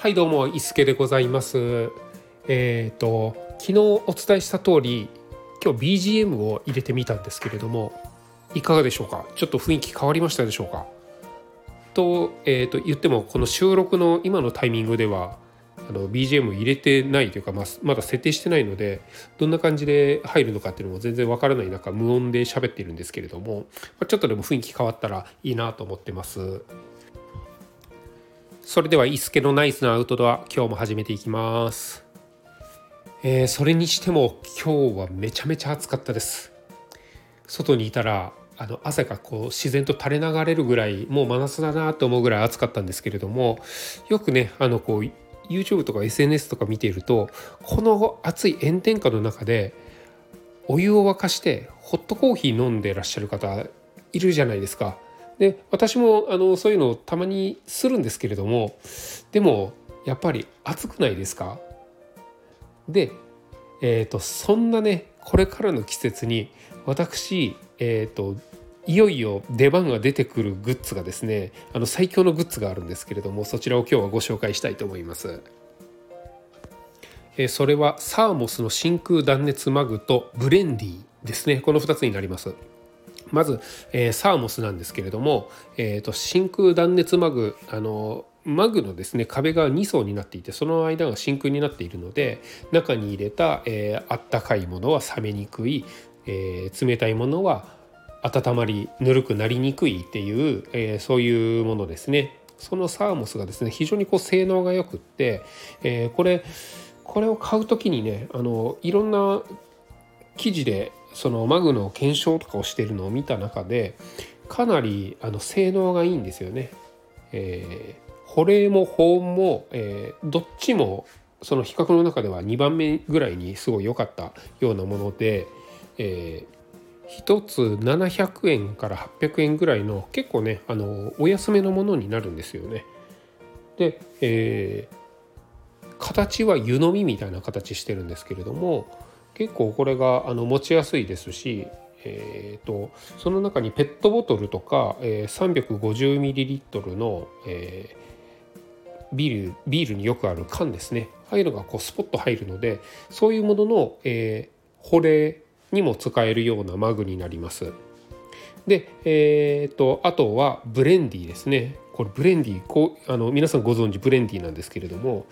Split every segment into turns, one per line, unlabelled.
はいどうも伊助でございます。えっ、ー、と昨日お伝えした通り今日 BGM を入れてみたんですけれどもいかがでしょうか？ちょっと雰囲気変わりましたでしょうか？と,、えー、と言ってもこの収録の今のタイミングではあの BGM 入れてないというか、ま、まだ設定してないのでどんな感じで入るのかっていうのも全然わからない中無音で喋っているんですけれどもちょっとでも雰囲気変わったらいいなと思ってます。それでは伊助のナイスなアウトドア今日も始めていきます、えー、それにしても今日はめちゃめちゃ暑かったです外にいたらあの汗がこう自然と垂れ流れるぐらいもう真夏だなと思うぐらい暑かったんですけれどもよくねあのこう YouTube とか SNS とか見ているとこの暑い炎天下の中でお湯を沸かしてホットコーヒー飲んでらっしゃる方いるじゃないですか。で私もあのそういうのをたまにするんですけれどもでもやっぱり暑くないですか？で、えーと、そんなねこれからの季節に私、えーと、いよいよ出番が出てくるグッズがですねあの最強のグッズがあるんですけれどもそちらを今日はご紹介したいと思います。えそれはサーモスの真空断熱マグとブレンディですねこの2つになります。まず、えー、サーモスなんですけれども、えーと、真空断熱マグあのマグのですね壁が2層になっていてその間が真空になっているので中に入れた、えー、あったかいものは冷めにくい、えー、冷たいものは温まりぬるくなりにくいっていう、えー、そういうものですね。そのサーモスがですね非常にこう性能が良くって、え、これこれを買う時にねあのいろんな記事でそのマグの検証とかをしてるのを見た中でかなりあの性能がいいんですよね。えー、保冷も保温も、えー、どっちもその比較の中では2番目ぐらいにすごい良かったようなもので、えー、1つ700円から800円ぐらいの結構ねあのお安めのものになるんですよね。で、えー、形は湯飲みみたいな形してるんですけれども結構これがあの持ちやすいですし、えーと、その中にペットボトルとか、えー、350ml の、えー、ビールビールによくある缶ですねああいうのがこうスポッと入るのでそういうものの、えー、保冷にも使えるようなマグになります。で、えーと、あとはブレンディですねこれブレンディこうあの皆さんご存知ブレンディなんですけれども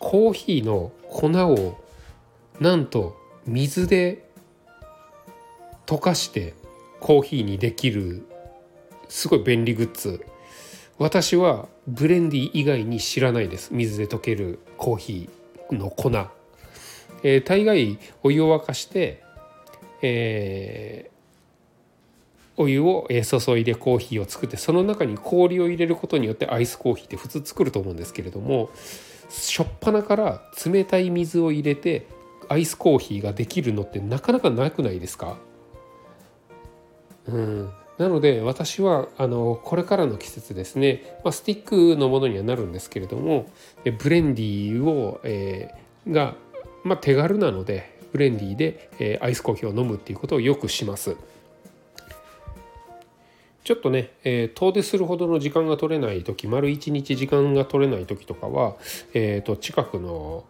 コーヒーの粉をなんと水で溶かしてコーヒーにできるすごい便利グッズ。私はブレンディ以外に知らないです。水で溶けるコーヒーの粉、えー、大概お湯を沸かして、えー、お湯を注いでコーヒーを作ってその中に氷を入れることによってアイスコーヒーって普通作ると思うんですけれども初っ端から冷たい水を入れてアイスコーヒーができるのってなかなかなくないですか？うん。なので私はあのこれからの季節ですね、まあ、スティックのものにはなるんですけれどもブレンディーを、えー、が、まあ、手軽なのでブレンディーで、えー、アイスコーヒーを飲むっていうことをよくします。ちょっとね、えー、遠出するほどの時間が取れない時丸一日時間が取れない時とかは、えーと近くの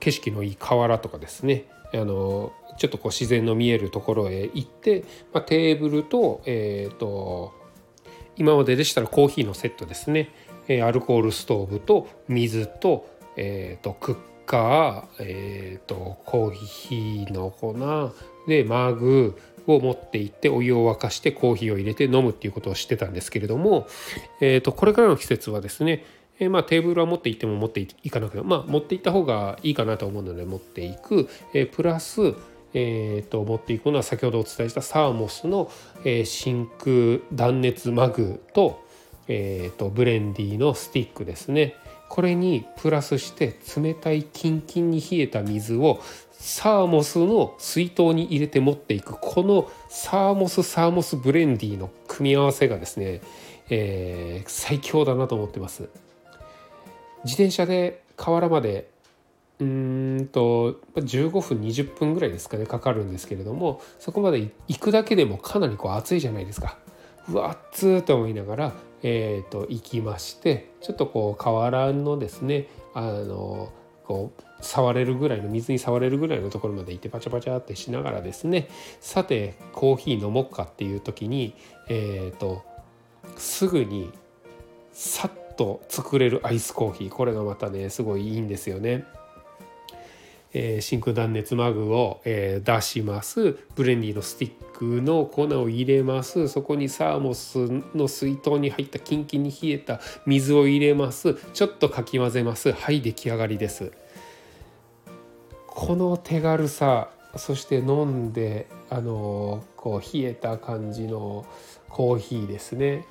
景色のいい河原とかですね。あのちょっとこう自然の見えるところへ行って、まあ、テーブルと,、えーと、今まででしたらコーヒーのセットですね、えアルコールストーブと水と,、えーと、クッカー、えーと、コーヒーの粉でマグを持って行ってお湯を沸かしてコーヒーを入れて飲むっていうことをしてたんですけれども、えー、とこれからの季節はですねえー、まあ、テーブルは持って行っても持っていかなくても、まあ、持って行った方がいいかなと思うので持っていく、えー、プラス、えーと、持っていくのは先ほどお伝えしたサーモスの、えー、真空断熱マグと,、えーと、ブレンディのスティックですね。これにプラスして冷たいキンキンに冷えた水をサーモスの水筒に入れて持っていく。このサーモスサーモスブレンディの組み合わせがですね、えー、最強だなと思ってます。自転車で河原までうんと15分20分ぐらいですかねかかるんですけれどもそこまで行くだけでもかなりこう暑いじゃないですか。うわ暑ーと思いながら、えーと、行きましてちょっとこう河原のですねあのこう触れるぐらいの水に触れるぐらいのところまで行ってパチャパチャってしながらですねさてコーヒー飲もうかっていう時に、えーと、すぐにさっと作れるアイスコーヒー。これがまたねすごいいいんですよね。えー、真空断熱マグを、えー、出します。ブレンディのスティックの粉を入れます。そこにサーモスの水筒に入ったキンキンに冷えた水を入れます。ちょっとかき混ぜます。はい出来上がりです。この手軽さそして飲んであのこう冷えた感じのコーヒーですね。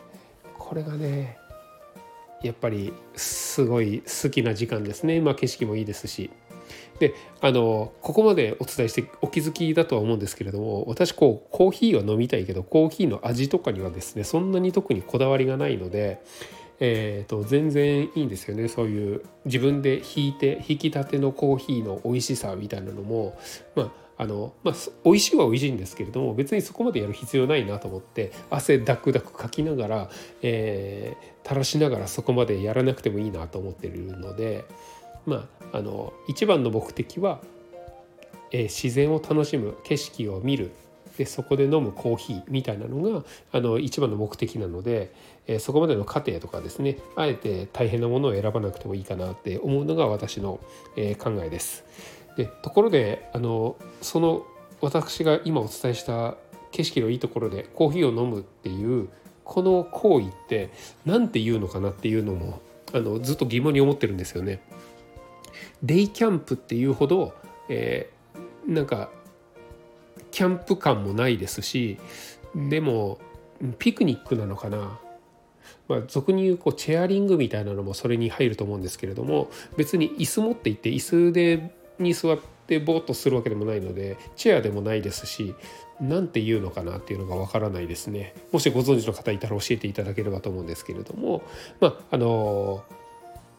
これがねやっぱりすごい好きな時間ですね。まあ景色もいいですし。であのここまでお伝えしてお気づきだとは思うんですけれども私こうコーヒーは飲みたいけどコーヒーの味とかにはですねそんなに特にこだわりがないので、えーと、全然いいんですよね。そういう自分で引いて引きたてのコーヒーの美味しさみたいなのも。まああのまあ、美味しいは美味しいんですけれども別にそこまでやる必要ないなと思って汗ダクダクかきながら、えー、垂らしながらそこまでやらなくてもいいなと思ってるので、まあ、あの一番の目的は、えー、自然を楽しむ景色を見るでそこで飲むコーヒーみたいなのがあの一番の目的なので、えー、そこまでの過程とかですねあえて大変なものを選ばなくてもいいかなって思うのが私の、えー、考えです。でところであのその私が今お伝えした景色のいいところでコーヒーを飲むっていうこの行為って何て言うのかなっていうのもあのずっと疑問に思ってるんですよね。デイキャンプっていうほど、えー、なんかキャンプ感もないですしでもピクニックなのかなまあ、俗に言うこうチェアリングみたいなのもそれに入ると思うんですけれども別に椅子持っていって椅子でに座ってぼーっとするわけでもないのでチェアでもないですし何て言うのかなっていうのがわからないですね。もしご存知の方いたら教えていただければと思うんですけれどもまああの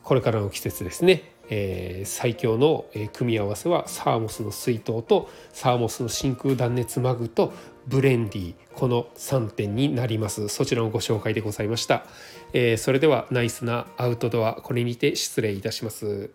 これからの季節ですね。えー、最強の組み合わせはサーモスの水筒とサーモスの真空断熱マグとブレンディこの3点になります。そちらのご紹介でございました、えー、それではナイスなアウトドアこれにて失礼いたします。